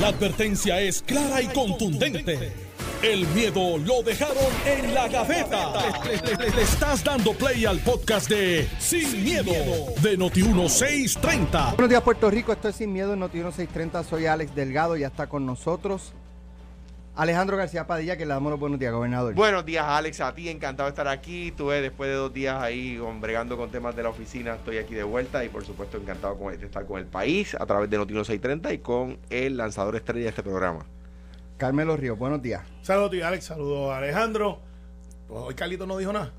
La advertencia es clara y contundente. El miedo lo dejaron en la gaveta. Le, estás dando play al podcast de Sin, miedo, de Noti1630. Buenos días, Puerto Rico. Esto es Sin Miedo en Noti 1630. Soy Alex Delgado. Ya está con nosotros Alejandro García Padilla, que le damos los buenos días, gobernador. Buenos días, Alex. A ti, encantado de estar aquí. Tuve después de dos días ahí bregando con temas de la oficina. Estoy aquí de vuelta y, por supuesto, encantado de estar con el país a través de Noti 1630 y con el lanzador estrella de este programa. Carmelo Ríos, buenos días. Saludos, tío Alex. Saludos a Alejandro. Hoy Carlito no dijo nada.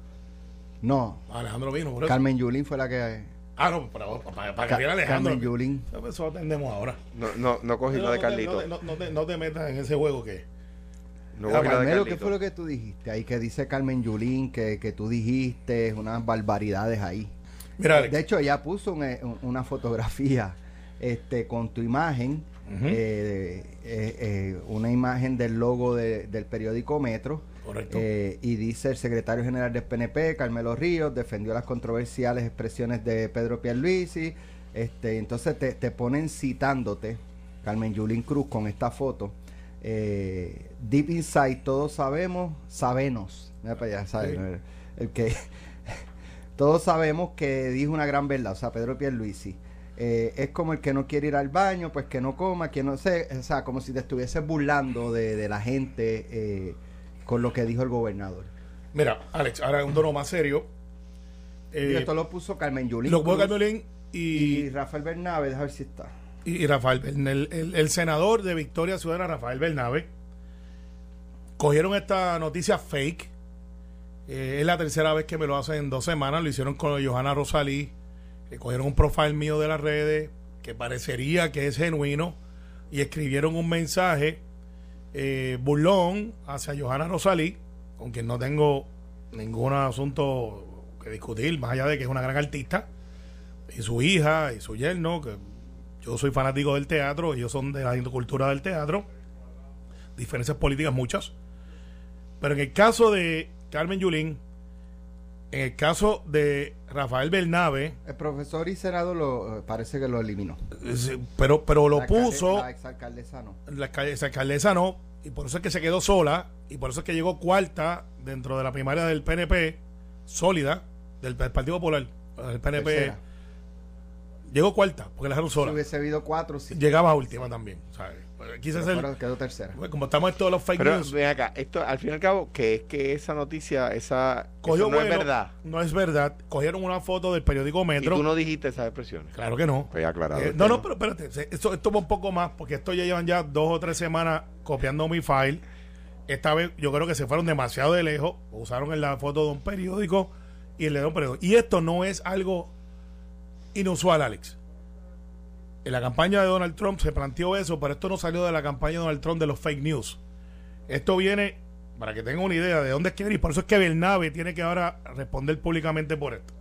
No. Alejandro vino. Por eso. Carmen Yulín fue la que. Ah, no, para, para, para, que Alejandro. Carmen Yulín. Eso atendemos ahora. No, no, no cogí lo de Carlito. No, no, te, no, te, metas en ese juego que. No Carmelo, ¿qué fue lo que tú dijiste? Ahí que dice Carmen Yulín que, que tú dijiste unas barbaridades ahí. Mira, de hecho, ella puso una fotografía este, con tu imagen eh, eh, eh, una imagen del logo del periódico Metro. y dice el secretario general del PNP, Carmelo Ríos, defendió las controversiales expresiones de Pedro Pierluisi. Este, entonces te, te ponen citándote, Carmen Yulín Cruz, con esta foto. Deep Inside, todos sabemos, sabemos, el que todos sabemos que dijo una gran verdad, o sea, Pedro Pierluisi. Eh, es como el que no quiere ir al baño, pues que no coma, que no sé, o sea, como si te estuviese burlando de, la gente eh, con lo que dijo el gobernador. Mira, Alex, ahora un tono más serio. y esto lo puso Carmen Yulín. Lo puso Carmen y, y, Rafael Bernabe, déjame ver si está. Y, Rafael, el, el, senador de Victoria Ciudadana, Rafael Bernabe, cogieron esta noticia fake. Eh, es la tercera vez que me lo hacen en dos semanas. Lo hicieron con Johanna Rosalí que cogieron un profile mío de las redes que parecería que es genuino y escribieron un mensaje eh, burlón hacia Johanna Rosalí, con quien no tengo ningún asunto que discutir, más allá de que es una gran artista, y su hija y su yerno, que yo soy fanático del teatro, ellos son de la cultura del teatro, diferencias políticas muchas, pero en el caso de Carmen Yulín, en el caso de Rafael Bernabe. El profesor y senador lo, parece que lo eliminó. pero, pero lo puso. La exalcaldesa no. La exalcaldesa no. Y por eso es que se quedó sola. Y por eso es que llegó cuarta dentro de la primaria del PNP, sólida, del, Partido Popular. El PNP. Llegó cuarta, porque la dejaron sola. Si hubiese habido cuatro, sí. Llegaba última también. ¿sabes? quedó tercera. Pues, como estamos en todos los fake Pero, news. Ven acá, esto al fin y al cabo, que es que esa noticia, esa no es verdad. No es verdad. Cogieron una foto del periódico Metro. Y tú no dijiste esas expresiones. Claro que no. Pues aclarado. Eh, no, no, pero espérate. Esto, esto va un poco más, porque esto ya llevan ya dos o tres semanas copiando mi file. Esta vez yo creo que se fueron demasiado de lejos. Usaron en la foto de un periódico y el de un periódico. Y esto no es algo inusual, Alex en la campaña de Donald Trump se planteó eso, pero esto no salió de la campaña de Donald Trump de los fake news. Esto viene, para que tengan una idea de dónde es que viene, y por eso es que Bernabe tiene que ahora responder públicamente por esto.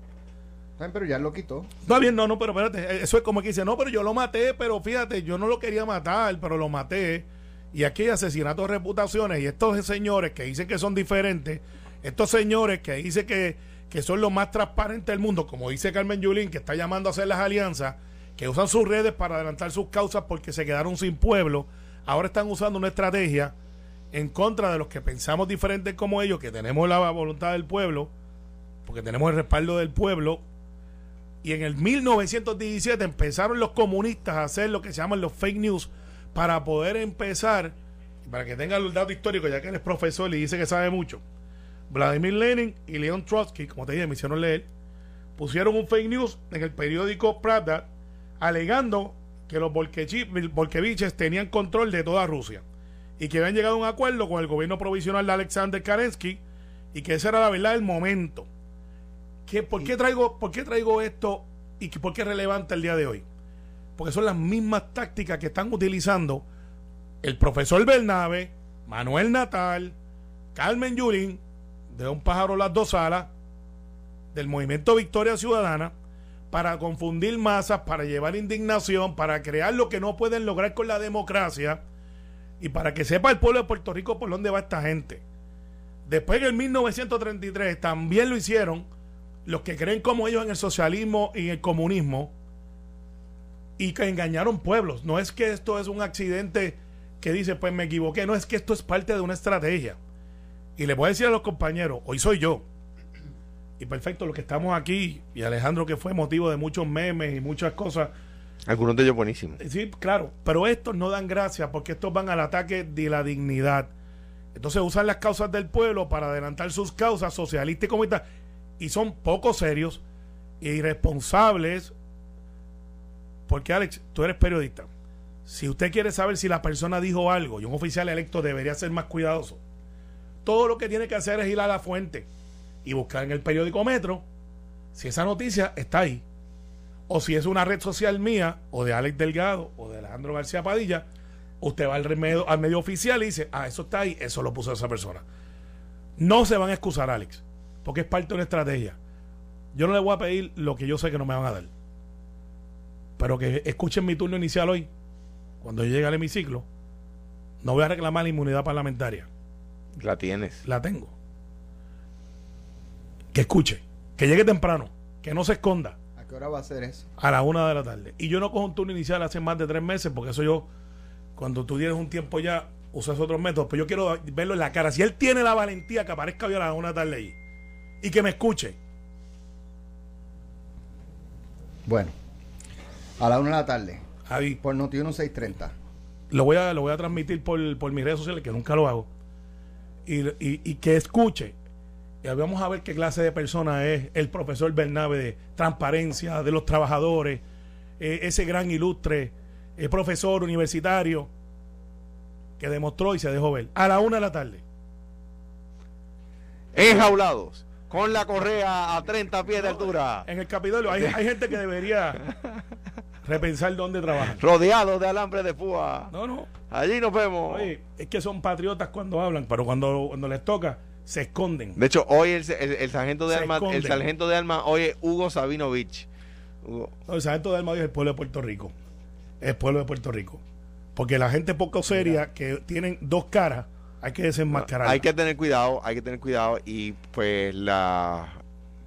Pero ya lo quitó. Está bien, no, no, pero espérate, eso es como que dice, no, pero yo lo maté, pero fíjate, yo no lo quería matar, pero lo maté. Y aquí hay asesinatos de reputaciones, y estos señores que dicen que son diferentes, estos señores que dicen que, que son los más transparentes del mundo, como dice Carmen Yulín, que está llamando a hacer las alianzas, que usan sus redes para adelantar sus causas porque se quedaron sin pueblo, ahora están usando una estrategia en contra de los que pensamos diferentes como ellos, que tenemos la voluntad del pueblo, porque tenemos el respaldo del pueblo. Y en el 1917 empezaron los comunistas a hacer lo que se llaman los fake news para poder empezar, para que tengan el dato histórico, ya que él es profesor y dice que sabe mucho. Vladimir Lenin y Leon Trotsky, como te dije, me hicieron leer, pusieron un fake news en el periódico Pravda alegando que los bolcheviches tenían control de toda Rusia y que habían llegado a un acuerdo con el gobierno provisional de Alexander Kerensky y que esa era la verdad del momento. ¿Qué, por, qué traigo, ¿Por qué traigo esto y por qué es relevante el día de hoy? Porque son las mismas tácticas que están utilizando el profesor Bernabe, Manuel Natal, Carmen Yulín, de Un pájaro las dos alas, del movimiento Victoria Ciudadana, para confundir masas, para llevar indignación, para crear lo que no pueden lograr con la democracia y para que sepa el pueblo de Puerto Rico por dónde va esta gente. Después en 1933 también lo hicieron los que creen como ellos en el socialismo y en el comunismo y que engañaron pueblos. No es que esto es un accidente que dice, pues me equivoqué. No, es que esto es parte de una estrategia. Y le voy a decir a los compañeros, hoy soy yo. Y perfecto, los que estamos aquí, y Alejandro que fue motivo de muchos memes y muchas cosas. Algunos de ellos buenísimos. Sí, claro, pero estos no dan gracia porque estos van al ataque de la dignidad. Entonces usan las causas del pueblo para adelantar sus causas socialistas y comunistas y son poco serios e irresponsables. Porque Alex, tú eres periodista. Si usted quiere saber si la persona dijo algo y un oficial electo debería ser más cuidadoso, todo lo que tiene que hacer es ir a la fuente y buscar en el periódico Metro si esa noticia está ahí. O si es una red social mía, o de Alex Delgado, o de Alejandro García Padilla, usted va al medio, al medio oficial y dice, ah, eso está ahí, eso lo puso esa persona. No se van a excusar, Alex, porque es parte de una estrategia. Yo no le voy a pedir lo que yo sé que no me van a dar. Pero que escuchen mi turno inicial hoy, cuando yo llegue al hemiciclo, no voy a reclamar la inmunidad parlamentaria. La tienes. La tengo que escuche, que llegue temprano, que no se esconda. ¿A qué hora va a ser eso? A la una de la tarde. Y yo no cojo un turno inicial hace más de tres meses, porque eso yo, cuando tú tienes un tiempo ya, usas otros métodos, pero yo quiero verlo en la cara. Si él tiene la valentía que aparezca hoy a la una de la tarde ahí y que me escuche. Bueno, a la una de la tarde. Ahí. Por Noti 1630. Lo voy a, lo voy a transmitir por, por mis redes sociales, que nunca lo hago. Y, y, y que escuche y vamos a ver qué clase de persona es el profesor Bernabe de transparencia de los trabajadores, eh, ese gran ilustre eh, profesor universitario que demostró y se dejó ver a la una de la tarde. Enjaulados, con la correa a 30 pies de altura. En el Capitolio hay, hay gente que debería repensar dónde trabaja. Rodeados de alambre de púa. No, no. Allí nos vemos. Oye, es que son patriotas cuando hablan, pero cuando, cuando les toca se esconden. De hecho, hoy el, el, sargento de armas, el sargento de armas hoy es Hugo Sabinovich. el sargento de armas hoy es el pueblo de Puerto Rico. El pueblo de Puerto Rico. Porque la gente poco seria que tienen dos caras, hay que desenmascarar. hay que tener cuidado, hay que tener cuidado y pues la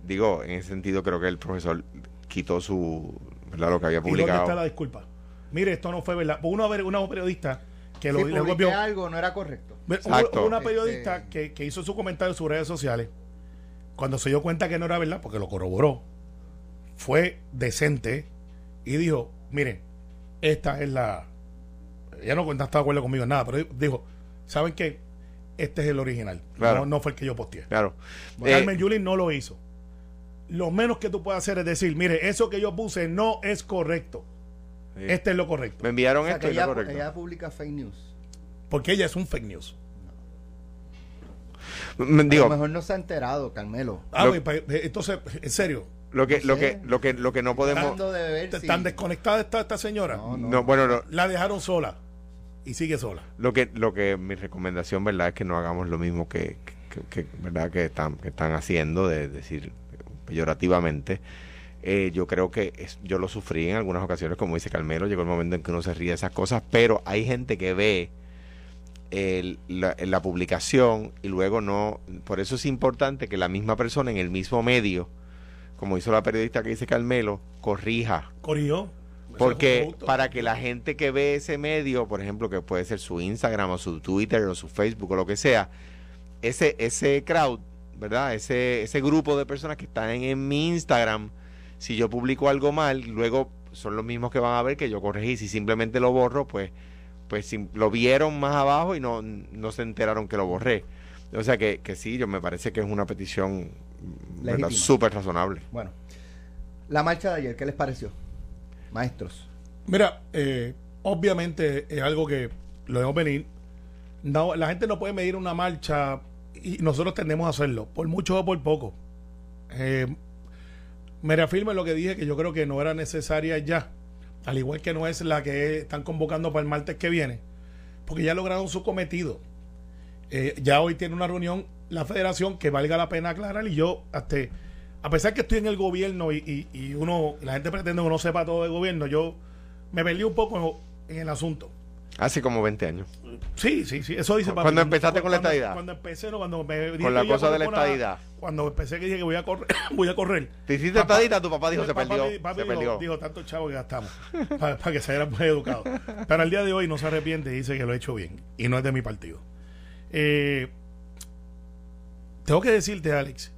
digo, en ese sentido creo que el profesor quitó su ¿verdad? lo que había publicado. ¿Y dónde está la disculpa? Mire, esto no fue verdad. Uno, uno periodista que lo sí, algo no era correcto. una periodista este que, hizo su comentario en sus redes sociales, cuando se dio cuenta que no era verdad, porque lo corroboró, fue decente y dijo, miren, esta es la... Ella no, está de acuerdo conmigo en nada, pero dijo, ¿saben qué? Este es el original. No, fue el que yo posteé. Claro. Carmen eh, Yulín no lo hizo. Lo menos que tú puedes hacer es decir, mire, eso que yo puse no es correcto. Este es lo correcto. Me enviaron esto ella, lo correcto. Ella publica fake news. Porque ella es un fake news. a lo mejor no se ha enterado, Carmelo. Ah, pues, pues, entonces, en serio. Lo que, lo que, lo que, lo que no podemos. ¿Tan desconectada está esta señora? No, bueno, la dejaron sola y sigue sola. Lo que, lo que mi recomendación, verdad, es que no hagamos lo mismo que, verdad, que están, que están haciendo, de decir peyorativamente eh, yo creo que yo lo sufrí en algunas ocasiones, como dice Carmelo, llegó el momento en que uno se ríe de esas cosas, pero hay gente que ve la, publicación y luego no, por eso es importante que la misma persona en el mismo medio, como hizo la periodista que dice Carmelo, corrija. Corrió. Porque para que la gente que ve ese medio, por ejemplo, que puede ser su Instagram o su Twitter o su Facebook o lo que sea, ese, ese crowd, ¿verdad? Ese, ese grupo de personas que están en mi Instagram, si yo publico algo mal, luego son los mismos que van a ver que yo corregí. Si simplemente lo borro, pues, pues lo vieron más abajo y no, no se enteraron que lo borré. O sea que, que sí, yo me parece que es una petición súper razonable. Bueno, la marcha de ayer, ¿qué les pareció? Maestros. Mira, eh, obviamente es algo que lo debemos venir. No, la gente no puede medir una marcha y nosotros tendemos a hacerlo, por mucho o por poco. Eh, me reafirmo en lo que dije, que yo creo que no era necesaria ya, al igual que no es la que están convocando para el martes que viene, porque ya lograron su cometido. Eh, ya hoy tiene una reunión la federación que valga la pena aclarar y yo, hasta, a pesar que estoy en el gobierno y, y, uno, la gente pretende que uno sepa todo del gobierno, yo me perdí un poco en el asunto. Hace como 20 años. Sí, sí, sí, eso dice Cuando empezaste con la estadidad. Cuando empecé, no, cuando me Con la cosa de la estadidad. Cuando empecé que dije que voy a correr, voy a correr. Te hiciste estadita, tu papá dijo se perdió. se dijo, dijo, tanto chavo que gastamos para, que se haya educado. Pero al día de hoy no se arrepiente y dice que lo he hecho bien. Y no es de mi partido. Eh, tengo que decirte, Alex,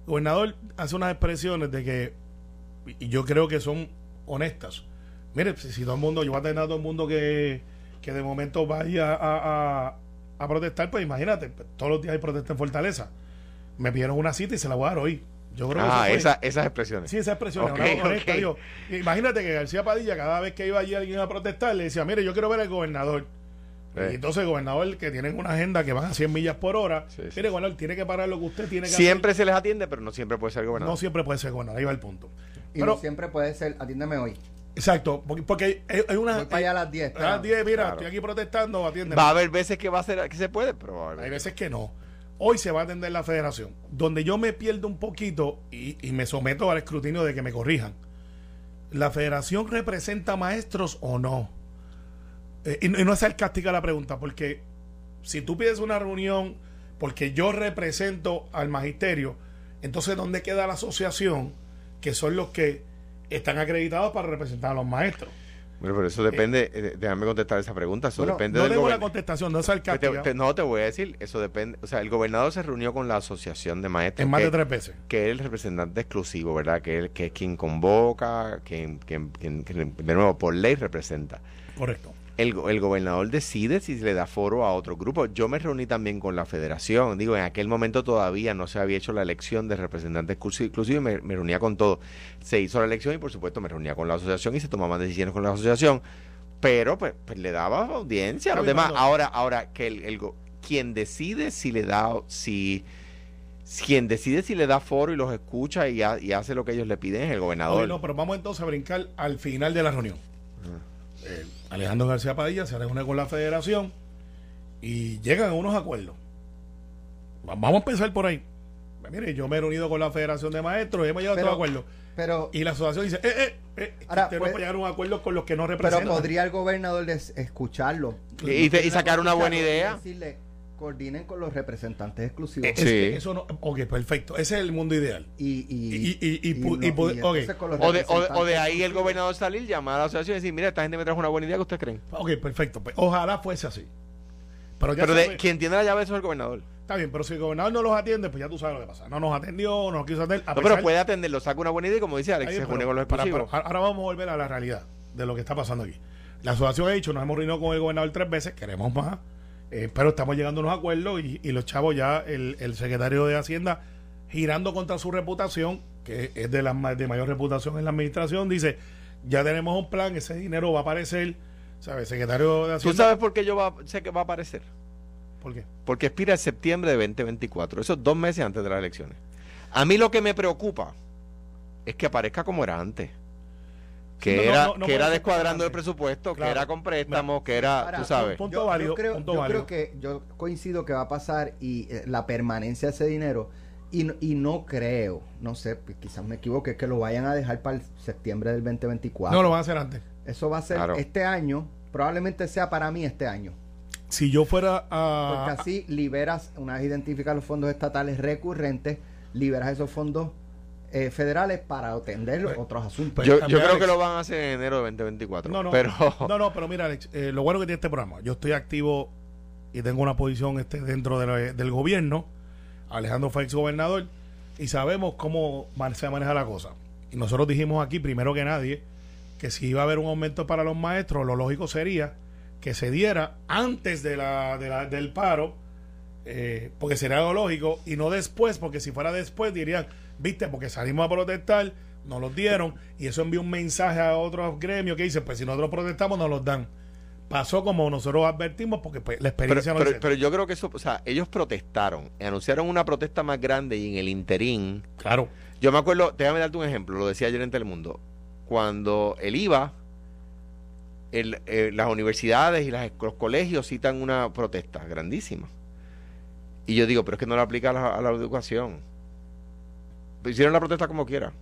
el gobernador hace unas expresiones de que, y yo creo que son honestas. Mire, si, todo el mundo, yo voy a tener a todo el mundo que, que de momento vaya a, a, protestar, pues imagínate, todos los días hay protesta en Fortaleza. Me pidieron una cita y se la voy a dar hoy. Yo creo ah, esa, esas expresiones. Sí, esas expresiones. imagínate que García Padilla, cada vez que iba allí alguien a protestar, le decía, mire, yo quiero ver al gobernador. Y entonces el gobernador que tienen una agenda que van a 100 millas por hora, mire, gobernador, tiene que parar lo que usted tiene que Siempre se les atiende, pero no siempre puede ser gobernador. No siempre puede ser gobernador, ahí va el punto. Y no siempre puede ser, atiéndeme hoy. Exacto, porque, hay, una. Voy para allá a las 10. A las 10, mira, estoy aquí protestando, atiende. Va a haber veces que va a ser que se puede, pero hay veces que no. Hoy se va a atender la federación. Donde yo me pierdo un poquito y, y me someto al escrutinio de que me corrijan. ¿La federación representa maestros o no? Eh, y, no es sarcástica la pregunta, porque si tú pides una reunión porque yo represento al magisterio, entonces ¿dónde queda la asociación que son los que están acreditados para representar a los maestros? Bueno, pero eso depende, eh, déjame contestar esa pregunta, eso depende no tengo la contestación, no es sarcástica. Te, no, te voy a decir, eso depende, o sea, el gobernador se reunió con la asociación de maestros. En más de tres veces. Que es el representante exclusivo, ¿verdad? Que, es, que es quien convoca, quien, quien, quien, de nuevo, por ley representa. Correcto el, el, gobernador decide si se le da foro a otro grupo. Yo me reuní también con la federación. Digo, en aquel momento todavía no se había hecho la elección de representantes exclusivos y me, reunía con todo. Se hizo la elección y por supuesto me reunía con la asociación y se tomaban decisiones con la asociación. Pero pues, pues le daba audiencia a los demás. Ahora, ahora que el, el, quien decide si le da, si quien decide si le da foro y los escucha y, hace lo que ellos le piden es el gobernador. no, pero vamos entonces a brincar al final de la reunión. Eh, Alejandro García Padilla se reúne con la federación y llegan a unos acuerdos. Vamos a empezar por ahí. Pues mire, yo me he reunido con la Federación de Maestros y hemos llegado a todos acuerdos. Pero, y la asociación dice, eh, eh, eh ahora, pues, llegar a un acuerdo con los que no representan. Pero podría el gobernador escucharlo. Y, sacar una buena idea. Decirle, coordinen con los representantes exclusivos. Eh, sí. Eso no, ok, perfecto. Ese es el mundo ideal. Y, y, y, y, o, de, o, de, ahí el gobernador salir, llamar a la asociación y decir, mira, esta gente me trajo una buena idea que ustedes creen. Ok, perfecto. Pues, ojalá fuese así. Pero, ya pero de, quien tiene la llave eso es el gobernador. Está bien, pero si el gobernador no los atiende, pues ya tú sabes lo que pasa. No nos atendió, no nos quiso atender. no, pero puede atenderlo, saca una buena idea y como dice Alex, se une con los exclusivos. ahora vamos a volver a la realidad de lo que está pasando aquí. La asociación ha dicho, nos hemos reunido con el gobernador tres veces, queremos más eh, pero estamos llegando a unos acuerdos y, los chavos ya, el, secretario de Hacienda, girando contra su reputación, que es de, la, de mayor reputación en la administración, dice, ya tenemos un plan, ese dinero va a aparecer, ¿sabes? Secretario de Hacienda. ¿Tú sabes por qué yo va, sé que va a aparecer? ¿Por qué? Porque expira en septiembre de 2024, esos dos meses antes de las elecciones. A mí lo que me preocupa es que aparezca como era antes que era, que era descuadrando el presupuesto, que era con préstamos, que era, tú sabes. Punto válido, yo, creo, yo creo, que yo coincido que va a pasar y eh, la permanencia de ese dinero y, y no creo, no sé, pues, quizás me equivoque, que lo vayan a dejar para el septiembre del 2024. No, lo van a hacer antes. Eso va a ser este año, probablemente sea para mí este año. Si yo fuera a... Porque así liberas, una vez identificas los fondos estatales recurrentes, liberas esos fondos eh, federales para atender pues, otros asuntos. Pues, yo, creo que lo van a hacer en enero de 2024. No, no, pero... no, no, pero mira, Alex, eh, lo bueno que tiene este programa, yo estoy activo y tengo una posición este dentro del gobierno, Alejandro fue ex gobernador, y sabemos cómo se maneja la cosa. Y nosotros dijimos aquí, primero que nadie, que si iba a haber un aumento para los maestros, lo lógico sería que se diera antes de la, del paro, eh, porque sería lo lógico, y no después, porque si fuera después dirían, viste, porque salimos a protestar, nos los dieron, y eso envió un mensaje a otros gremios que dice, pues si nosotros protestamos, nos los dan. Pasó como nosotros advertimos, porque pues, la experiencia pero, pero, pero, yo creo que eso, o sea, ellos protestaron, anunciaron una protesta más grande y en el interín. Claro. Yo me acuerdo, déjame darte un ejemplo, lo decía ayer en Telemundo. Cuando el IVA, el, eh, las universidades y las, los colegios citan una protesta grandísima. Y yo digo, pero es que no lo aplica a la educación hicieron la protesta como quiera.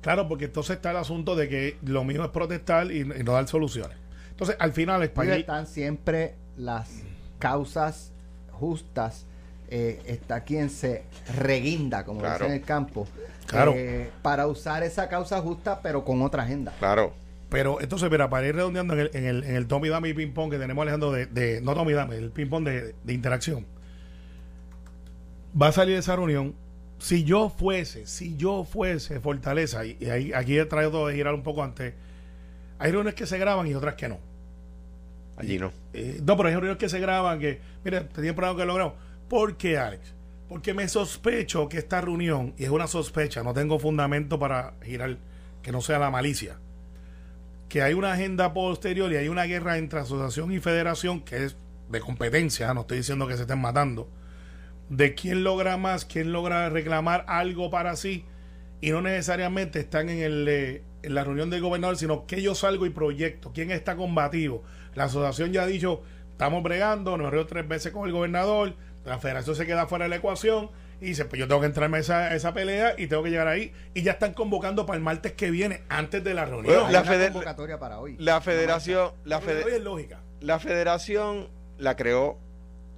Claro, porque entonces está el asunto de que lo mismo es protestar y, no dar soluciones. Entonces, al final, el país. están siempre las causas justas. Eh, está quien se reguinda, como dice en el campo, claro. Eh, para usar esa causa justa, pero con otra agenda. Claro. Pero entonces, mira, para ir redondeando en el, en el, en el Tommy Dame y Ping Pong que tenemos Alejandro de, de no Tommy Dame, el ping pong de, de interacción. Va a salir esa reunión si yo fuese, si yo fuese Fortaleza, y, ahí, aquí he traído de girar un poco antes, hay reuniones que se graban y otras que no. Allí no. Eh, no, pero hay reuniones que se graban que, mira, tenía programa que lo ¿Por qué, Alex? Porque me sospecho que esta reunión, y es una sospecha, no tengo fundamento para girar, que no sea la malicia, que hay una agenda posterior y hay una guerra entre asociación y federación que es de competencia, no estoy diciendo que se estén matando, de quién logra más, quién logra reclamar algo para sí y no necesariamente están en, el, eh, en la reunión del gobernador, sino que yo salgo y proyecto, quién está combativo. La asociación ya ha dicho, estamos bregando, nos reunió tres veces con el gobernador, la federación se queda fuera de la ecuación y dice, pues yo tengo que entrarme a esa, esa pelea y tengo que llegar ahí. Y ya están convocando para el martes que viene, antes de la reunión. la, convocatoria para hoy. La federación, la, lógica. la federación la creó,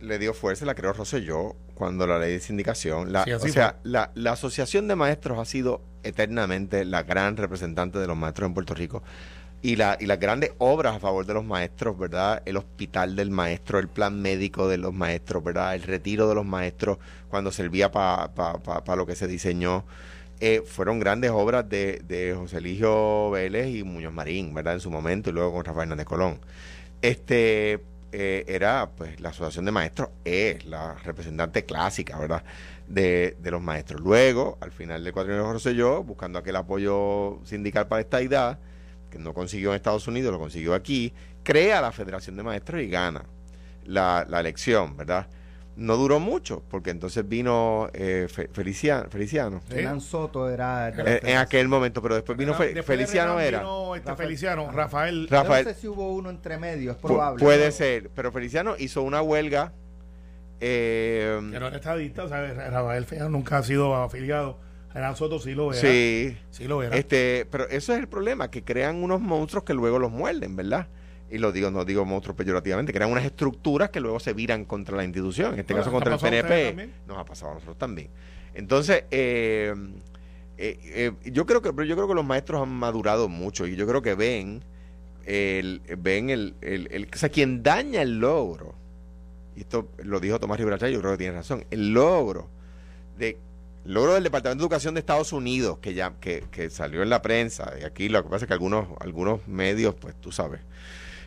le dio fuerza, la creó Rosselló cuando la ley de sindicación. La, o sea, la, la, Asociación de Maestros ha sido eternamente la gran representante de los maestros en Puerto Rico. Y, la, y las grandes obras a favor de los maestros, ¿verdad? El hospital del maestro, el plan médico de los maestros, ¿verdad? El retiro de los maestros cuando servía para pa, lo que se diseñó. Eh, fueron grandes obras de, de José Eligio Vélez y Muñoz Marín, ¿verdad? En su momento, y luego con Rafael Hernández Colón. Este, eh, era, pues, la Asociación de Maestros es la representante clásica, ¿verdad? De, de los maestros. Luego, al final del cuatrienio yo buscando aquel apoyo sindical para esta idea, que no consiguió en Estados Unidos, lo consiguió aquí, crea la Federación de Maestros y gana la, la elección, ¿verdad? No duró mucho, porque entonces vino eh, Feliciano. Feliciano. Soto era. En, aquel momento, pero después vino Feliciano. era. Este Feliciano, Rafael. Rafael. No sé si hubo uno entre medio, es probable. puede ser, pero Feliciano hizo una huelga. Eh, que no era estadista, o sea, Rafael Feliciano nunca ha sido afiliado. Hernán Soto sí lo era. Sí. Sí lo era. Este, pero eso es el problema, que crean unos monstruos que luego los muerden, ¿verdad? Y lo digo, no digo monstruos peyorativamente, crean unas estructuras que luego se viran contra la institución, en este caso contra el PNP, nos ha pasado a nosotros también. Entonces, eh, eh, eh, yo creo que yo creo que los maestros han madurado mucho y yo creo que ven el, ven el, el, o sea, quien daña el logro, y esto lo dijo Tomás Rivera yo creo que tiene razón, el logro de logro del Departamento de Educación de Estados Unidos, que ya que, que salió en la prensa, y aquí lo que pasa es que algunos, algunos medios, pues tú sabes,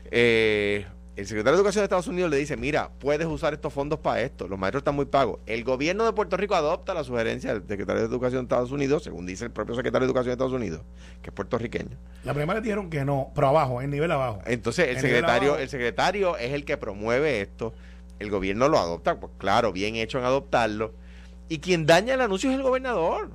eh, el secretario de Educación de Estados Unidos le dice, mira, puedes usar estos fondos para esto, los maestros están muy pagos. El gobierno de Puerto Rico adopta la sugerencia del secretario de Educación de Estados Unidos, según dice el propio secretario de Educación de Estados Unidos, que es puertorriqueño. La primera le dijeron que no, pero abajo, en nivel abajo. Entonces, el secretario, el secretario es el que promueve esto, el gobierno lo adopta, pues claro, bien hecho en adoptarlo, y quien daña el anuncio es el gobernador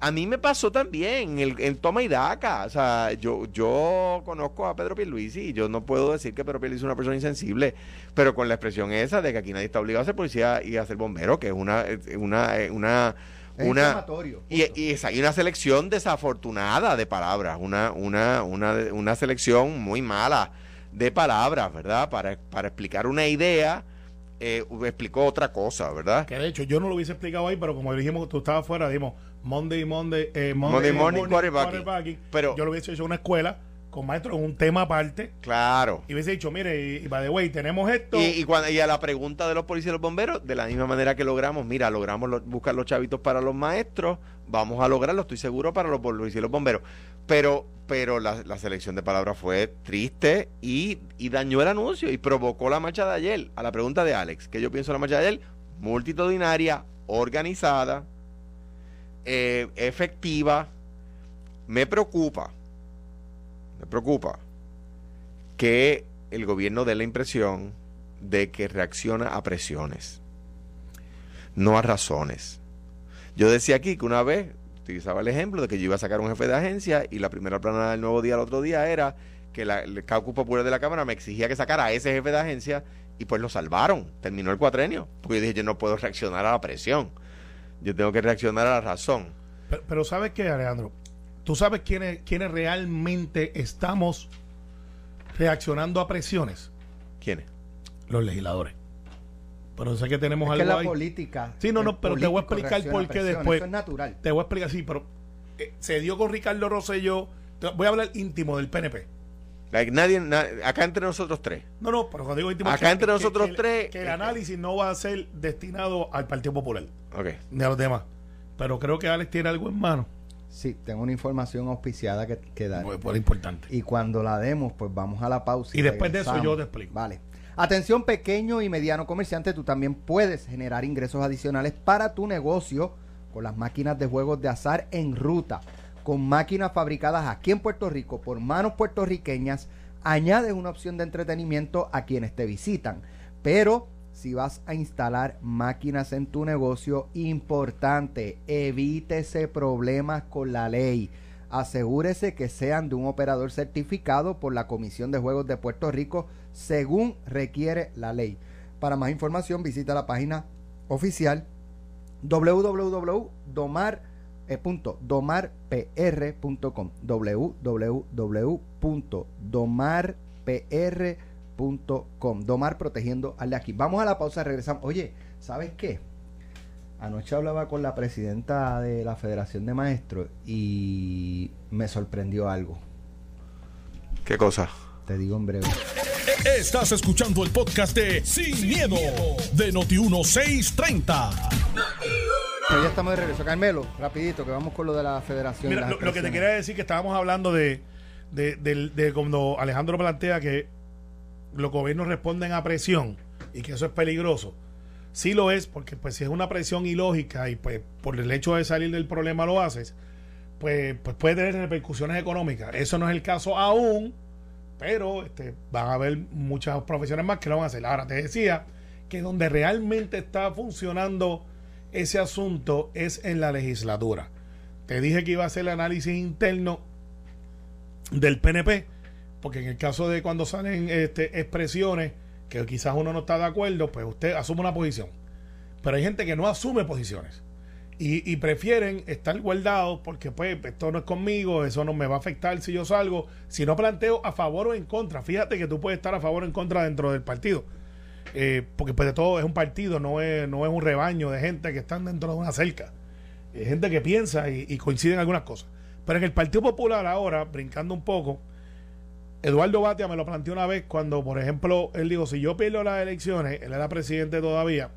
a mí me pasó también el, el toma y daca. O sea, yo, yo conozco a Pedro Pierluisi y yo no puedo decir que Pedro Pierluisi es una persona insensible, pero con la expresión esa de que aquí nadie está obligado a ser policía y a ser bombero, que es una, una, una, una y, y hay una selección desafortunada de palabras, una, una, una, una selección muy mala de palabras, ¿verdad? Para, para explicar una idea. Eh, explicó otra cosa, ¿verdad? Que de hecho yo no lo hubiese explicado ahí, pero como dijimos, tú estabas fuera, dijimos, Monday, Monday, eh, Monday, Morning, quarterbacking. Pero yo lo hubiese hecho en una escuela con maestros en un tema aparte. Claro. Y hubiese dicho, mire, y, by the way, tenemos esto. Y, cuando, y a la pregunta de los policías y los bomberos, de la misma manera que logramos, mira, logramos buscar los chavitos para los maestros, vamos a lograrlo, estoy seguro, para los policías y los bomberos. Pero, pero la, selección de palabras fue triste y, y, dañó el anuncio y provocó la marcha de ayer. A la pregunta de Alex, que yo pienso la marcha de ayer, multitudinaria, organizada, eh, efectiva, me preocupa, me preocupa que el gobierno dé la impresión de que reacciona a presiones, no a razones. Yo decía aquí que una vez utilizaba el ejemplo de que yo iba a sacar un jefe de agencia y la primera planada del nuevo día el otro día era que la, el caucus popular de la Cámara me exigía que sacara a ese jefe de agencia y pues lo salvaron, terminó el cuatrenio, porque yo dije yo no puedo reaccionar a la presión. Yo tengo que reaccionar a la razón. Pero, ¿sabes qué, Alejandro? Tú sabes quiénes, quiénes realmente estamos reaccionando a presiones. ¿Quiénes? Los legisladores. Pero sé que tenemos es algo. Que la política. Sí, no, no, pero te voy a explicar por qué después. Eso es natural. Te voy a explicar, sí, pero eh, se dio con Ricardo Rosselló. Voy a hablar íntimo del PNP. nadie, acá entre nosotros tres. No, no, pero cuando digo íntimo. Acá entre nosotros tres. Que el análisis no va a ser destinado al Partido Popular. Ok. Ni a los demás. Pero creo que Alex tiene algo en mano. Sí, tengo una información auspiciada que, que dar. Muy, importante. Y cuando la demos, pues vamos a la pausa. Y, después de eso yo te explico. Vale. Atención pequeño y mediano comerciante, tú también puedes generar ingresos adicionales para tu negocio con las máquinas de juegos de azar en ruta. Con máquinas fabricadas aquí en Puerto Rico por manos puertorriqueñas, añades una opción de entretenimiento a quienes te visitan. Pero si vas a instalar máquinas en tu negocio, importante, evítese problemas con la ley. Asegúrese que sean de un operador certificado por la Comisión de Juegos de Puerto Rico según requiere la ley. Para más información visita la página oficial www.domarpr.com www.domarpr.com Domar protegiendo al de aquí. Vamos a la pausa, regresamos. Oye, ¿sabes qué? Anoche hablaba con la presidenta de la Federación de Maestros y me sorprendió algo. ¿Qué cosa? Te digo en breve. Estás escuchando el podcast de Sin, miedo, de Noti1630. Pero ya estamos de regreso. Carmelo, rapidito, que vamos con lo de la federación. Mira, lo, que te quería decir que estábamos hablando de, de, de, cuando Alejandro plantea que los gobiernos responden a presión y que eso es peligroso. Sí lo es, porque pues si es una presión ilógica y pues por el hecho de salir del problema lo haces, pues, pues puede tener repercusiones económicas. Eso no es el caso aún pero este, van a haber muchas profesiones más que lo van a hacer. Ahora te decía que donde realmente está funcionando ese asunto es en la legislatura. Te dije que iba a hacer el análisis interno del PNP, porque en el caso de cuando salen este, expresiones que quizás uno no está de acuerdo, pues usted asume una posición. Pero hay gente que no asume posiciones y, prefieren estar guardados porque pues esto no es conmigo, eso no me va a afectar si yo salgo, si no planteo a favor o en contra. Fíjate que tú puedes estar a favor o en contra dentro del partido. Eh, porque pues de todo es un partido, no es, no es un rebaño de gente que están dentro de una cerca. Es gente que piensa y, y coincide en algunas cosas. Pero en el Partido Popular ahora, brincando un poco, Eduardo Batia me lo planteó una vez cuando, por ejemplo, él dijo, si yo pierdo las elecciones, él era presidente todavía,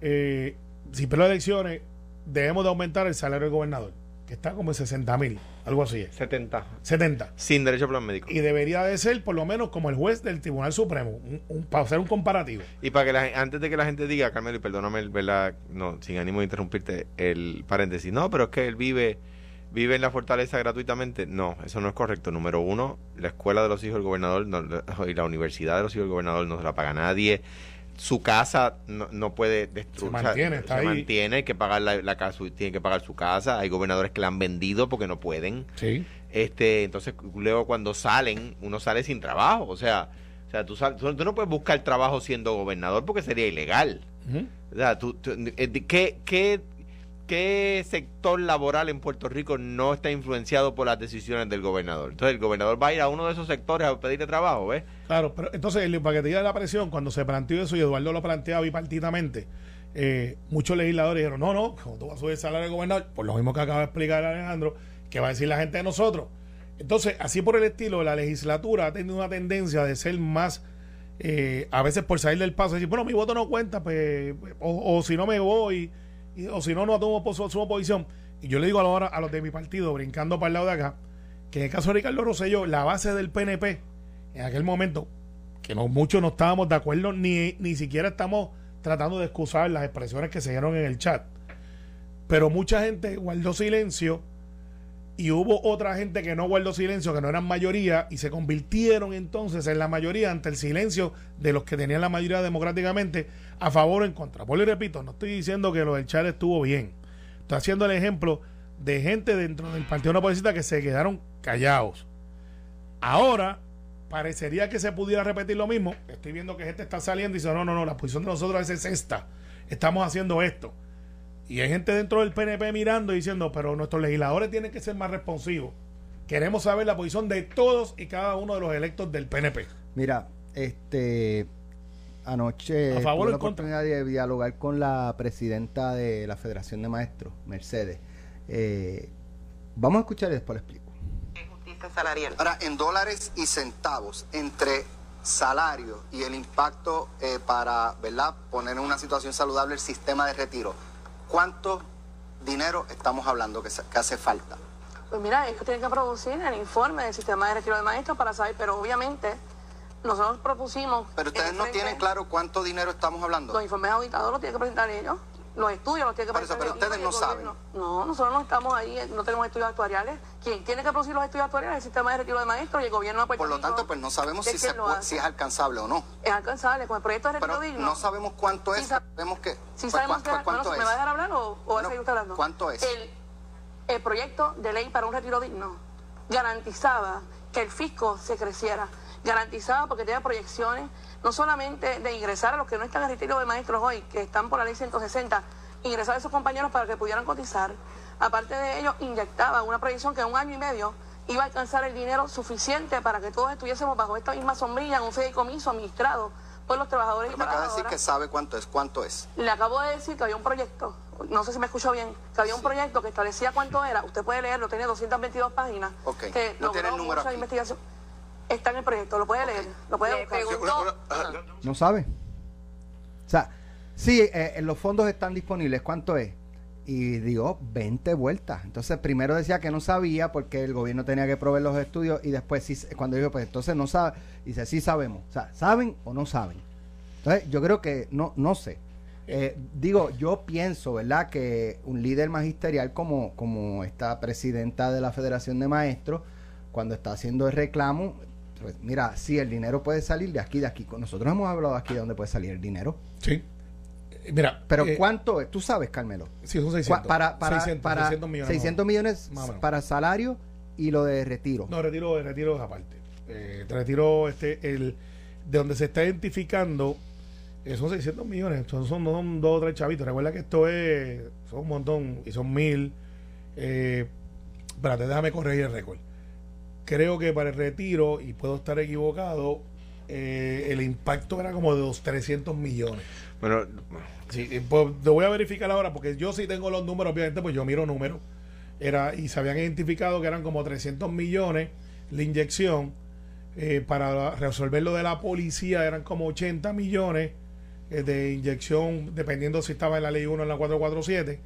eh, si pierdo las elecciones, debemos de aumentar el salario del gobernador, que está como en 60 mil, algo así. 70. 70. Sin derecho a plan médico. Y debería de ser por lo menos como el juez del Tribunal Supremo, para hacer un comparativo. Y para que la, antes de que la gente diga, Carmelo, y perdóname, ¿verdad? No, sin ánimo de interrumpirte el paréntesis, no, pero es que él vive vive en la fortaleza gratuitamente. No, eso no es correcto. Número uno, la escuela de los hijos del gobernador y la universidad de los hijos del gobernador no se la paga nadie su casa no, no puede destruir. Se mantiene, se mantiene, hay que pagar la, casa, tiene que pagar su casa. Hay gobernadores que la han vendido porque no pueden. Sí. Este, entonces luego cuando salen, uno sale sin trabajo, o sea, o sea, tú, tú, no puedes buscar trabajo siendo gobernador porque sería ilegal. o sea, tú, eh, ¿qué, qué ¿qué sector laboral en Puerto Rico no está influenciado por las decisiones del gobernador? Entonces el gobernador va a ir a uno de esos sectores a pedirle trabajo, ¿ves? Claro, pero entonces el paquete de la presión, cuando se planteó eso y Eduardo lo planteaba bipartidamente, eh, muchos legisladores dijeron, no, no, ¿cómo tú vas a subir el salario del gobernador? Por lo mismo que acaba de explicar Alejandro, ¿qué va a decir la gente de nosotros? Entonces, así por el estilo, la legislatura ha tenido una tendencia de ser más... Eh, a veces por salir del paso, decir, bueno, mi voto no cuenta, pues, o si no me voy, o si no, no tomo su, oposición. Y yo le digo ahora a los de mi partido, brincando para el lado de acá, que en el caso de Ricardo Rosselló, la base del PNP, en aquel momento, que no muchos no estábamos de acuerdo, ni, ni siquiera estamos tratando de excusar las expresiones que se dieron en el chat. Pero mucha gente guardó silencio y hubo otra gente que no guardó silencio, que no eran mayoría, y se convirtieron entonces en la mayoría ante el silencio de los que tenían la mayoría democráticamente a favor o en contra. Por y repito, no estoy diciendo que lo del chat estuvo bien. Estoy haciendo el ejemplo de gente dentro del Partido No que se quedaron callados. Ahora, parecería que se pudiera repetir lo mismo. Estoy viendo que gente está saliendo y dice, no, no, no, la posición de nosotros es esta. Estamos haciendo esto. Y hay gente dentro del PNP mirando y diciendo, pero nuestros legisladores tienen que ser más responsivos. queremos saber la posición de todos y cada uno de los electos del PNP. Mira, este anoche a favor tuve la oportunidad de dialogar con la presidenta de la Federación de Maestros, Mercedes. Eh, vamos a escuchar y después lo explico. Justicia salarial. Ahora, en dólares y centavos, entre salario y el impacto eh, para ¿verdad? poner en una situación saludable el sistema de retiro, ¿cuánto dinero estamos hablando que, que hace falta? Pues mira, ellos tienen que producir el informe del sistema de retiro de maestros para saber, pero obviamente nosotros propusimos... Pero ustedes no tienen claro cuánto dinero estamos hablando. Los informes auditados los tienen que presentar ellos los estudios los tiene que presentar. Pero, ustedes no, saben. No, nosotros no estamos ahí, no tenemos estudios actuariales. Quien tiene que producir los estudios actuariales es el sistema de retiro de maestros y el gobierno de Puerto Por lo tanto, pues no sabemos si, si es alcanzable o no. Es alcanzable, con el proyecto de retiro digno. No sabemos cuánto es, sabemos que. Si sabemos pues, cuánto, es. ¿Me va a dejar hablar o, o a seguir hablando? ¿Cuánto es? El, el proyecto de ley para un retiro digno garantizaba que el fisco se creciera, garantizaba porque tenía proyecciones, no solamente de ingresar a los que no están en retiro de maestros hoy, que están por la ley 160, ingresar a esos compañeros para que pudieran cotizar. Aparte de ello, inyectaba una proyección que en un año y medio iba a alcanzar el dinero suficiente para que todos estuviésemos bajo esta misma sombrilla en un fideicomiso administrado por los trabajadores Pero y me acaba de decir que sabe cuánto es. ¿Cuánto es? Le acabo de decir que había un proyecto, no sé si me escuchó bien, que había un proyecto que establecía cuánto era. Usted puede leerlo, tiene 222 páginas. Que no tiene el número aquí. investigación. Está en el proyecto, lo puede leer, lo puede buscar. No sabe. O sea, Sí, eh, los fondos están disponibles. ¿Cuánto es? Y digo, 20 vueltas. Entonces, primero decía que no sabía porque el gobierno tenía que proveer los estudios y después, sí, cuando dijo, pues entonces no sabe, dice, sí sabemos. O sea, ¿saben o no saben? Entonces, yo creo que no, no sé. Eh, digo, yo pienso, ¿verdad?, que un líder magisterial como, como esta presidenta de la Federación de Maestros, cuando está haciendo el reclamo, mira, sí, el dinero puede salir de aquí, de aquí. Nosotros hemos hablado aquí de dónde puede salir el dinero. Sí. Mira, pero eh, ¿cuánto es? Tú sabes, Carmelo. Sí, son 600. Para, para, 600, millones. 600 millones para salario y lo de retiro. No, retiro, retiro es aparte. Eh, retiro, este, el, de donde se está identificando, eh, son 600 millones. Son, son, dos o tres chavitos. Recuerda que esto es, son un montón y son mil. Eh, espérate, déjame corregir el récord. Creo que para el retiro, y puedo estar equivocado, eh, el impacto era como de los 300 millones. Bueno, Sí, pues te voy a verificar ahora porque yo sí tengo los números, obviamente, pues yo miro números. Era, y se habían identificado que eran como 300 millones la inyección. Eh, para resolver lo de la policía eran como 80 millones eh, de inyección, dependiendo si estaba en la ley 1 o en la 447.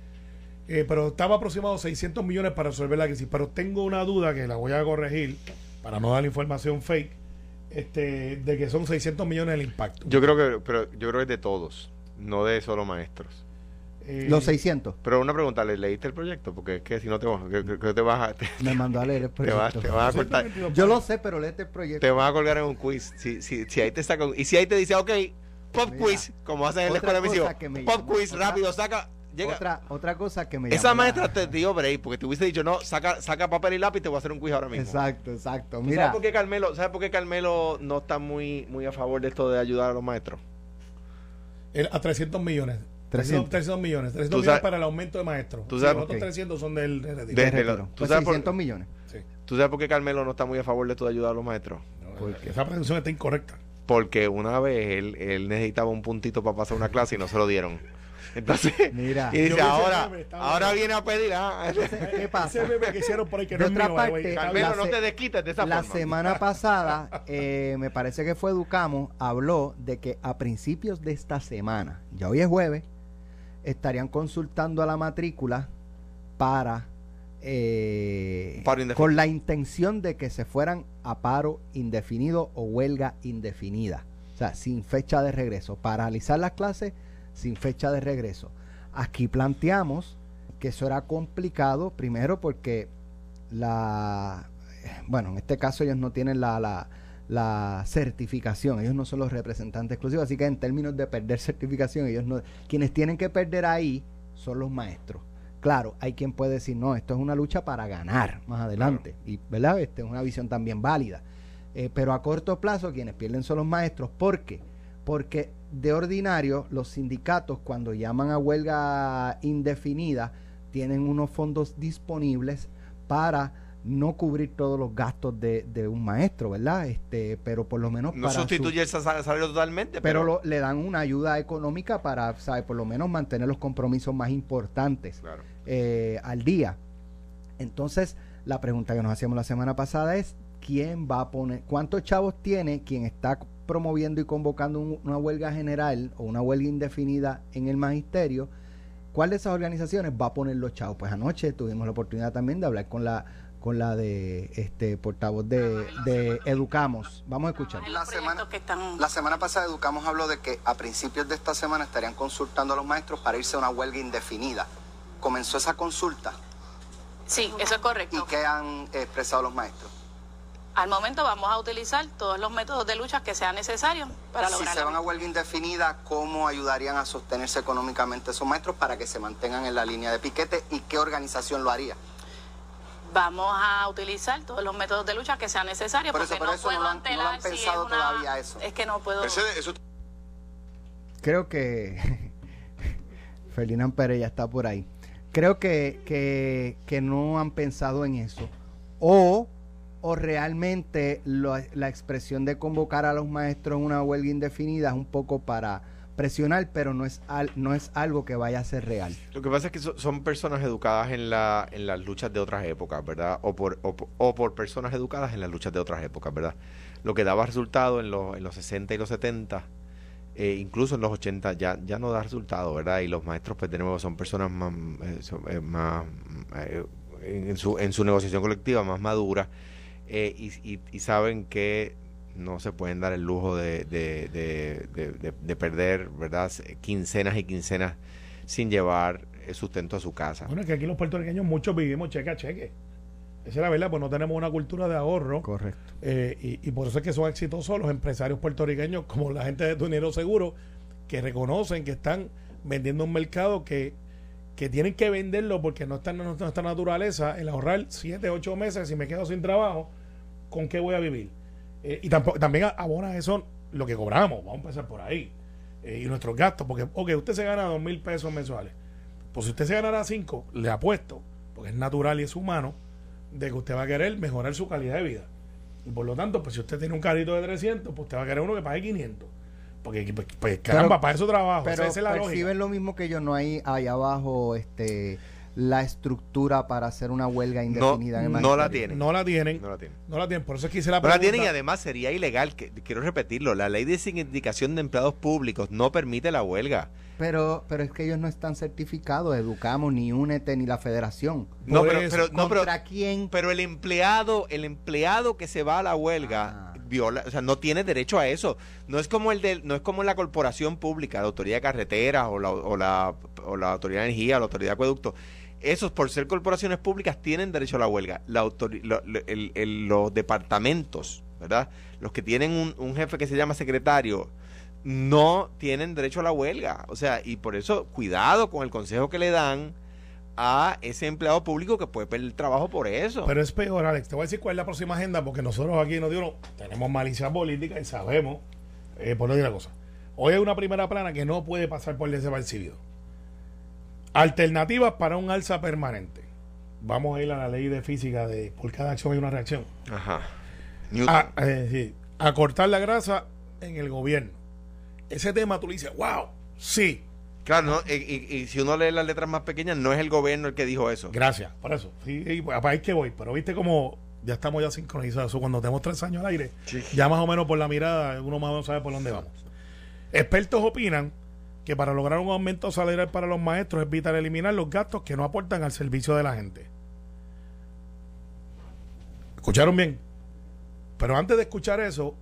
Eh, pero estaba aproximado 600 millones para resolver la crisis. Pero tengo una duda que la voy a corregir para no dar información fake este, de que son 600 millones el impacto. Yo creo que, pero yo creo que es de todos no de solo maestros. Eh, los 600. Pero una pregunta, ¿le leíste el proyecto? Porque es que si no te, que, te vas a... Me mandó a leer el proyecto. Te vas, a cortar. Yo lo sé, pero léete el proyecto. Te vas a colgar en un quiz. Si, si, si ahí te saca Y si ahí te dice, ok, pop quiz, como hacen en la escuela de misión. Pop quiz, rápido, saca... Llega. Otra, otra cosa que me Esa maestra te dio break porque te hubiese dicho, no, saca, saca papel y lápiz y te voy a hacer un quiz ahora mismo. Exacto, exacto. Mira. ¿Sabes por qué Carmelo, ¿sabes por qué Carmelo no está muy, muy a favor de esto de ayudar a los maestros? a 300 millones. 300, 300 millones. 300 millones para el aumento de maestros. ¿tú sabes, los otros 300 son del de, de, ¿Tú sabes 600 millones. Sí. ¿Tú sabes por qué Carmelo no está muy a favor de esto de ayudar a los maestros? porque esa pretensión está incorrecta. Porque una vez él, él necesitaba un puntito para pasar una clase y no se lo dieron. Entonces, Mira, y dice, ahora, ahora viene a pedir. Ah, ¿Qué pasa? que hicieron por ahí que de no otra parte, Carmelo, no te desquites de esa la semana pasada, eh, me parece que fue Educamos, habló de que a principios de esta semana, ya hoy es jueves, estarían consultando a la matrícula para, eh, con la intención de que se fueran a paro indefinido o huelga indefinida. O sea, sin fecha de regreso. Paralizar las clases sin fecha de regreso. Aquí planteamos que eso era complicado, primero porque la, bueno, en este caso ellos no tienen la, la, la certificación, ellos no son los representantes exclusivos, así que en términos de perder certificación, ellos no, quienes tienen que perder ahí son los maestros. Claro, hay quien puede decir, no, esto es una lucha para ganar más adelante, y ¿verdad? Esta es una visión también válida. Eh, pero a corto plazo quienes pierden son los maestros. ¿Por qué? Porque de ordinario los sindicatos cuando llaman a huelga indefinida tienen unos fondos disponibles para no cubrir todos los gastos de, un maestro, ¿verdad? Este, pero por lo menos no sustituye el salario totalmente, pero, le dan una ayuda económica para, ¿sabe? Por lo menos mantener los compromisos más importantes eh, al día. Entonces, la pregunta que nos hacíamos la semana pasada es quién va a poner, cuántos chavos tiene quien está promoviendo y convocando una huelga general o una huelga indefinida en el magisterio. ¿Cuál de esas organizaciones va a poner los chavos? Pues anoche tuvimos la oportunidad también de hablar con la con la de este portavoz de, de Educamos. Vamos a escuchar. La semana, la semana pasada Educamos habló de que a principios de esta semana estarían consultando a los maestros para irse a una huelga indefinida. ¿Comenzó esa consulta? Sí, eso es correcto. ¿Y qué han expresado los maestros? Al momento vamos a utilizar todos los métodos de lucha que sean necesarios para lograr. Si se van a huelga indefinida, ¿cómo ayudarían a sostenerse económicamente esos maestros para que se mantengan en la línea de piquete y qué organización lo haría? vamos a utilizar todos los métodos de lucha que sean necesarios porque no puedo no pensado todavía eso. Es que no puedo. Creo que Ferdinand Pérez ya está por ahí. Creo que, que, que no han pensado en eso. O, o realmente la expresión de convocar a los maestros en una huelga indefinida es un poco para presionar, pero no es, no es algo que vaya a ser real. Lo que pasa es que son personas educadas en, la, en las luchas de otras épocas, ¿verdad? O por, o, por personas educadas en las luchas de otras épocas, ¿verdad? Lo que daba resultado en, los, en los 60 y los 70, eh, incluso en los 80, ya, ya no da resultado, ¿verdad? Y los maestros, pues de nuevo, son personas más, eh, eh, más en, su, en su negociación colectiva, más maduras. y, y saben que no se pueden dar el lujo de, de, perder, ¿verdad? Quincenas y quincenas sin llevar sustento a su casa. Bueno, es que aquí los puertorriqueños muchos vivimos cheque a cheque. Esa es la verdad, pues no tenemos una cultura de ahorro. Correcto. Eh, y, por eso es que son exitosos los empresarios puertorriqueños, como la gente de dinero seguro, que reconocen que están vendiendo un mercado que, que tienen que venderlo porque no está en nuestra naturaleza el ahorrar 7, 8 meses si me quedo sin trabajo, ¿con qué voy a vivir? Eh, y tampoco, también abona eso lo que cobramos, vamos a empezar por ahí. Eh, y nuestros gastos, porque, ok, usted se gana dos mil pesos mensuales. Pues si usted se ganara cinco, le apuesto, porque es natural y es humano, de que usted va a querer mejorar su calidad de vida. Y por lo tanto, pues si usted tiene un carrito de 300, pues usted va a querer uno que pague 500. Porque, pues, pues caramba, para eso trabajo. Pero esa es la perciben lo mismo que yo, no hay ahí abajo, este la estructura para hacer una huelga indefinida no, no la tienen. No la tienen. No la tienen. No la tienen. Por eso es que hice la pregunta no la tienen y además sería ilegal que, quiero repetirlo la ley de sindicación de empleados públicos no permite la huelga. Pero pero es que ellos no están certificados educamos ni únete ni la federación. No pero, pero no pero quién pero el empleado el empleado que se va a la huelga ah. viola o sea no tiene derecho a eso. No es como el de no es como la corporación pública la autoridad de carreteras o la o la, o la autoridad de energía la autoridad de acueducto esos por ser corporaciones públicas tienen derecho a la huelga. La los departamentos, ¿verdad? Los que tienen un, jefe que se llama secretario no tienen derecho a la huelga. O sea, y por eso cuidado con el consejo que le dan a ese empleado público que puede perder el trabajo por eso. Pero es peor, Alex. Te voy a decir cuál es la próxima agenda, porque nosotros aquí no tenemos malicia política y sabemos, eh, por no decir una cosa. Hoy hay una primera plana que no puede pasar por el desapercibido. Alternativas para un alza permanente. Vamos a ir a la ley de física de por cada acción hay una reacción. Ajá. A, a cortar la grasa en el gobierno. Ese tema tú le dices, wow, sí. Claro, y, y, si uno lee las letras más pequeñas, no es el gobierno el que dijo eso. Gracias, por eso. Sí, para ahí que voy. Pero viste como ya estamos ya sincronizados. Cuando tenemos tres años al aire, ya más o menos por la mirada, uno más o menos sabe por dónde vamos. Expertos opinan que para lograr un aumento salarial para los maestros es vital eliminar los gastos que no aportan al servicio de la gente. ¿Escucharon bien? Pero antes de escuchar eso,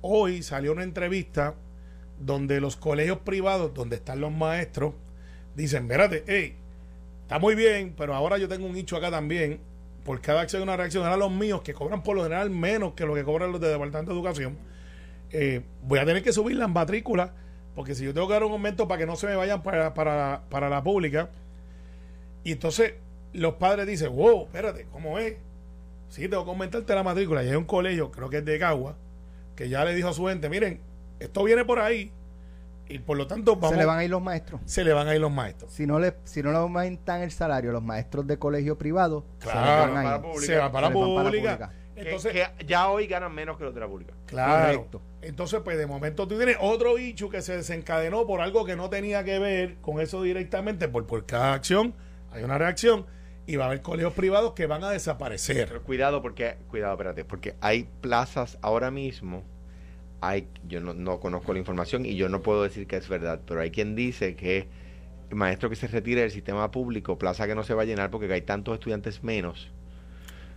hoy salió una entrevista donde los colegios privados, donde están los maestros, dicen, espérate, hey, está muy bien, pero ahora yo tengo un nicho acá también, por cada acción una reacción, ahora los míos, que cobran por lo general menos que lo que cobran los de Departamento de Educación, eh, voy a tener que subir las matrículas porque si yo tengo que dar un aumento para que no se me vayan para, para, la pública, y entonces los padres dicen, wow, espérate, ¿cómo es? Sí, tengo que aumentarte la matrícula. Y hay un colegio, creo que es de Cagua, que ya le dijo a su gente, miren, esto viene por ahí, Y por lo tanto, vamos, se le van a ir los maestros. Se le van a ir los maestros. Si no le, si no le aumentan el salario a los maestros de colegio privado, claro, se, van a se va para la pública. Entonces, que, ya hoy ganan menos que los de la pública. Claro. Entonces, pues de momento tú tienes otro bicho que se desencadenó por algo que no tenía que ver con eso directamente, por, por cada acción hay una reacción y va a haber colegios privados que van a desaparecer. Pero cuidado porque, cuidado, espérate, porque hay plazas ahora mismo, hay, yo no, conozco la información y yo no puedo decir que es verdad, pero hay quien dice que el maestro que se retire del sistema público, plaza que no se va a llenar porque hay tantos estudiantes menos.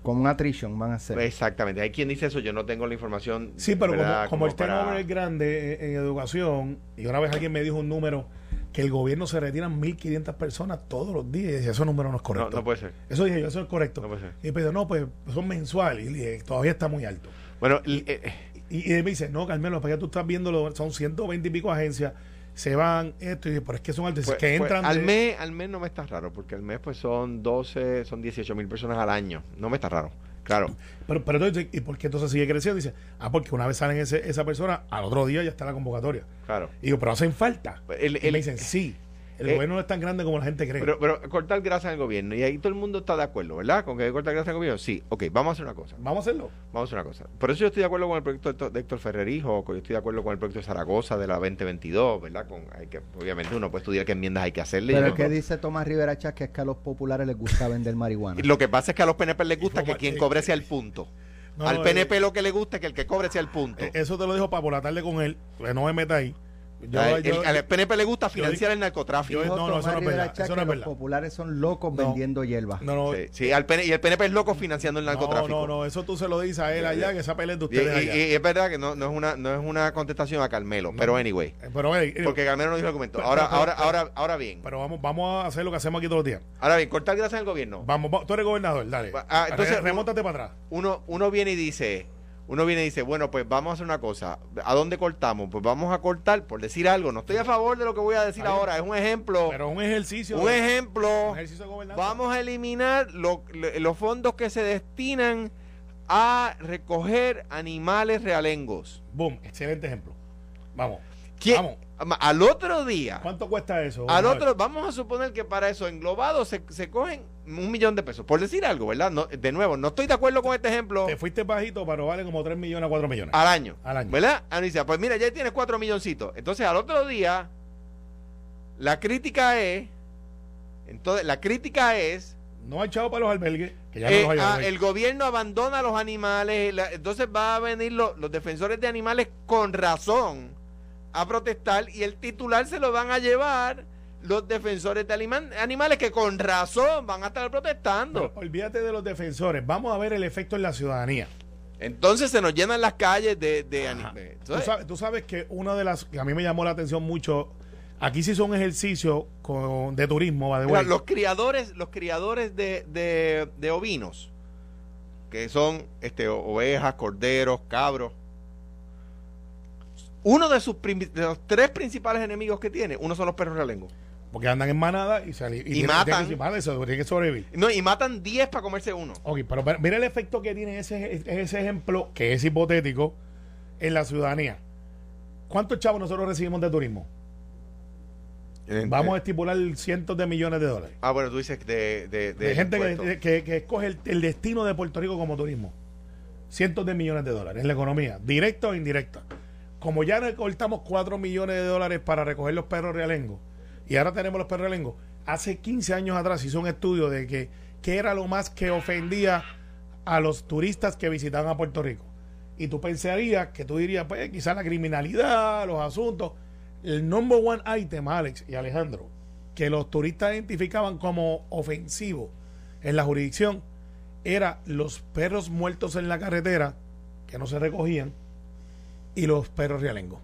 Con un attrition van a ser. Exactamente. Hay quien dice eso, yo no tengo la información. Sí, pero como, el tema es grande en, en educación, y una vez alguien me dijo un número que el gobierno se retiran 1.500 personas todos los días. Y decía, ese número no es correcto. No, puede ser. Eso dije yo, eso es correcto. No puede ser. Y me no, pues son mensuales. Y dije, todavía está muy alto. Bueno, y, eh, y, él me dice, no, Carmelo, para que tú estás viendo, son 120 y pico agencias se van esto y pero es que son altos pues, que pues, entran al mes al mes no me está raro porque al mes pues son 12 son 18 mil personas al año no me está raro Claro. Pero, pero entonces, ¿y por qué entonces sigue creciendo? Dice, ah, porque una vez salen ese, esa persona, al otro día ya está la convocatoria. Claro. Y digo, pero hacen falta. El, y me dicen, sí. El eh, gobierno no es tan grande como la gente cree. Pero, pero cortar grasa en el gobierno. Y ahí todo el mundo está de acuerdo, ¿verdad? Con que hay que cortar grasa el gobierno. Sí, ok, vamos a hacer una cosa. Vamos a hacerlo. Vamos a hacer una cosa. Por eso yo estoy de acuerdo con el proyecto de Héctor Ferrerijo, yo estoy de acuerdo con el proyecto de Zaragoza de la 2022, ¿verdad? Con, hay que, obviamente uno puede estudiar qué enmiendas hay que hacerle. Pero ¿qué dice Tomás Rivera Chá que es que a los populares les gusta vender marihuana. Lo que pasa es que a los PNP les gusta que quien cobre sea el punto. Al PNP lo que le gusta es que el que cobre sea el punto. Eh, eso te lo dijo para por la tarde con él, que no me meta ahí. Yo, al PNP le gusta financiar el narcotráfico. no, no, eso no es verdad. Eso no es Los populares son locos vendiendo hierba. No, no. Sí, al PNP, y el PNP es loco financiando el narcotráfico. No, no, no. Eso tú se lo dices a él allá, que esa pelea es de ustedes. Y, y, es verdad que no, no, es una, no es una contestación a Carmelo, pero anyway. Eh, pero, porque Carmelo no dijo el argumento. Ahora, ahora, ahora, ahora bien. Pero vamos, vamos a hacer lo que hacemos aquí todos los días. Ahora bien, cortar grasa en el gobierno. Vamos, tú eres gobernador, dale. Ah, entonces, remóntate para atrás. Uno, uno viene y dice uno viene y dice, bueno, pues vamos a hacer una cosa. ¿A dónde cortamos? Pues vamos a cortar, por decir algo. No estoy a favor de lo que voy a decir ahora. Es un ejemplo. Pero un ejercicio. Un ejemplo. vamos a eliminar los fondos que se destinan a recoger animales realengos. Boom, excelente ejemplo. Vamos. Vamos. Al otro día. ¿Cuánto cuesta eso? Al otro, vamos a suponer que para eso englobado se, se cogen un millón de pesos. Por decir algo, ¿verdad? No, de nuevo, no estoy de acuerdo con este ejemplo. Te fuiste bajito, pero vale como 3 millones a 4 millones. Al año. Al año. ¿Verdad? Anicia, pues mira, ya tienes 4 milloncitos. Entonces, al otro día, la crítica es. Entonces, la crítica es. No ha echado para los albergues. Que ya no los ah, el gobierno abandona a los animales. entonces va a venir los defensores de animales con razón a protestar y el titular se lo van a llevar los defensores de animales que con razón van a estar protestando. olvídate de los defensores, vamos a ver el efecto en la ciudadanía. Entonces se nos llenan las calles de, animales. ¿Tú sabes, que una de las que a mí me llamó la atención mucho, aquí se hizo un ejercicio con, de turismo. los criadores, los criadores de, de, ovinos, que son este, ovejas, corderos, cabros, uno de sus los tres principales enemigos que tiene, uno son los perros realengos. Porque andan en manada y, y, matan. que sobrevivir. No, y matan 10 para comerse uno. Ok, pero mira el efecto que tiene ese, ese ejemplo, que es hipotético, en la ciudadanía. ¿Cuántos chavos nosotros recibimos de turismo? Vamos a estipular cientos de millones de dólares. Ah, bueno, tú dices de... De, gente que, que, escoge el, destino de Puerto Rico como turismo. Cientos de millones de dólares en la economía, directa o indirecta como ya recortamos 4 millones de dólares para recoger los perros realengos, y ahora tenemos los perros realengos, hace 15 años atrás hizo un estudio de que qué era lo más que ofendía a los turistas que visitaban a Puerto Rico. Y tú pensarías que tú dirías, pues quizás la criminalidad, los asuntos. El number one item, Alex y Alejandro, que los turistas identificaban como ofensivo en la jurisdicción, era los perros muertos en la carretera que no se recogían y los perros realengos.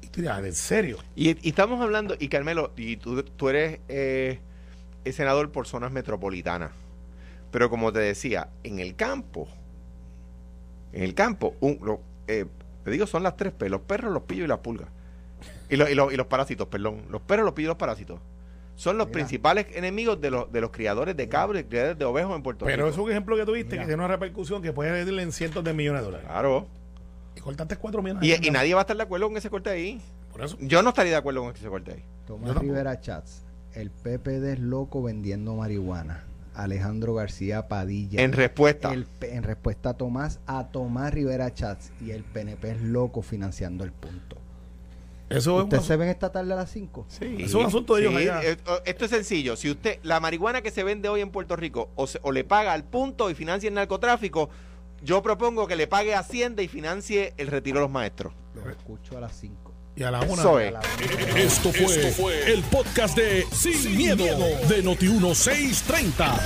Y tú dirás, ¿en serio? Y, estamos hablando, y Carmelo, y tú, tú eres eh, senador por zonas metropolitanas. Pero como te decía, en el campo, en el campo, un, eh, te digo, son las tres P, los perros, los pillos y las pulgas. Y, y, los parásitos, perdón. Los perros, los pillos y los parásitos. Son los principales enemigos de los, de los criadores de cabros y criadores de ovejos en Puerto Rico. Pero es un ejemplo que tuviste que tiene una repercusión que puede darle en cientos de millones de dólares. Claro. Y cortaste 4 millones. Y, y nadie va a estar de acuerdo con ese corte ahí. Yo no estaría de acuerdo con que se corte ahí. Tomás Rivera Chats, el PPD es loco vendiendo marihuana. Alejandro García Padilla. En respuesta. en respuesta a Tomás, a Tomás Rivera Chats y el PNP es loco financiando el punto. Eso ¿Usted se ven esta tarde a las 5? Sí. es un asunto de ellos allá. Eh, esto es sencillo. Si usted, la marihuana que se vende hoy en Puerto Rico, o, o le paga al punto y financia el narcotráfico, yo propongo que le pague Hacienda y financie el retiro de los maestros. Lo escucho a las 5. Y a la una. Esto, fue el podcast de Sin, miedo, de Noti1630.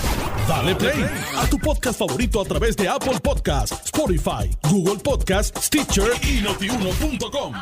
Dale play a tu podcast favorito a través de Apple Podcasts, Spotify, Google Podcasts, Stitcher y notiuno.com.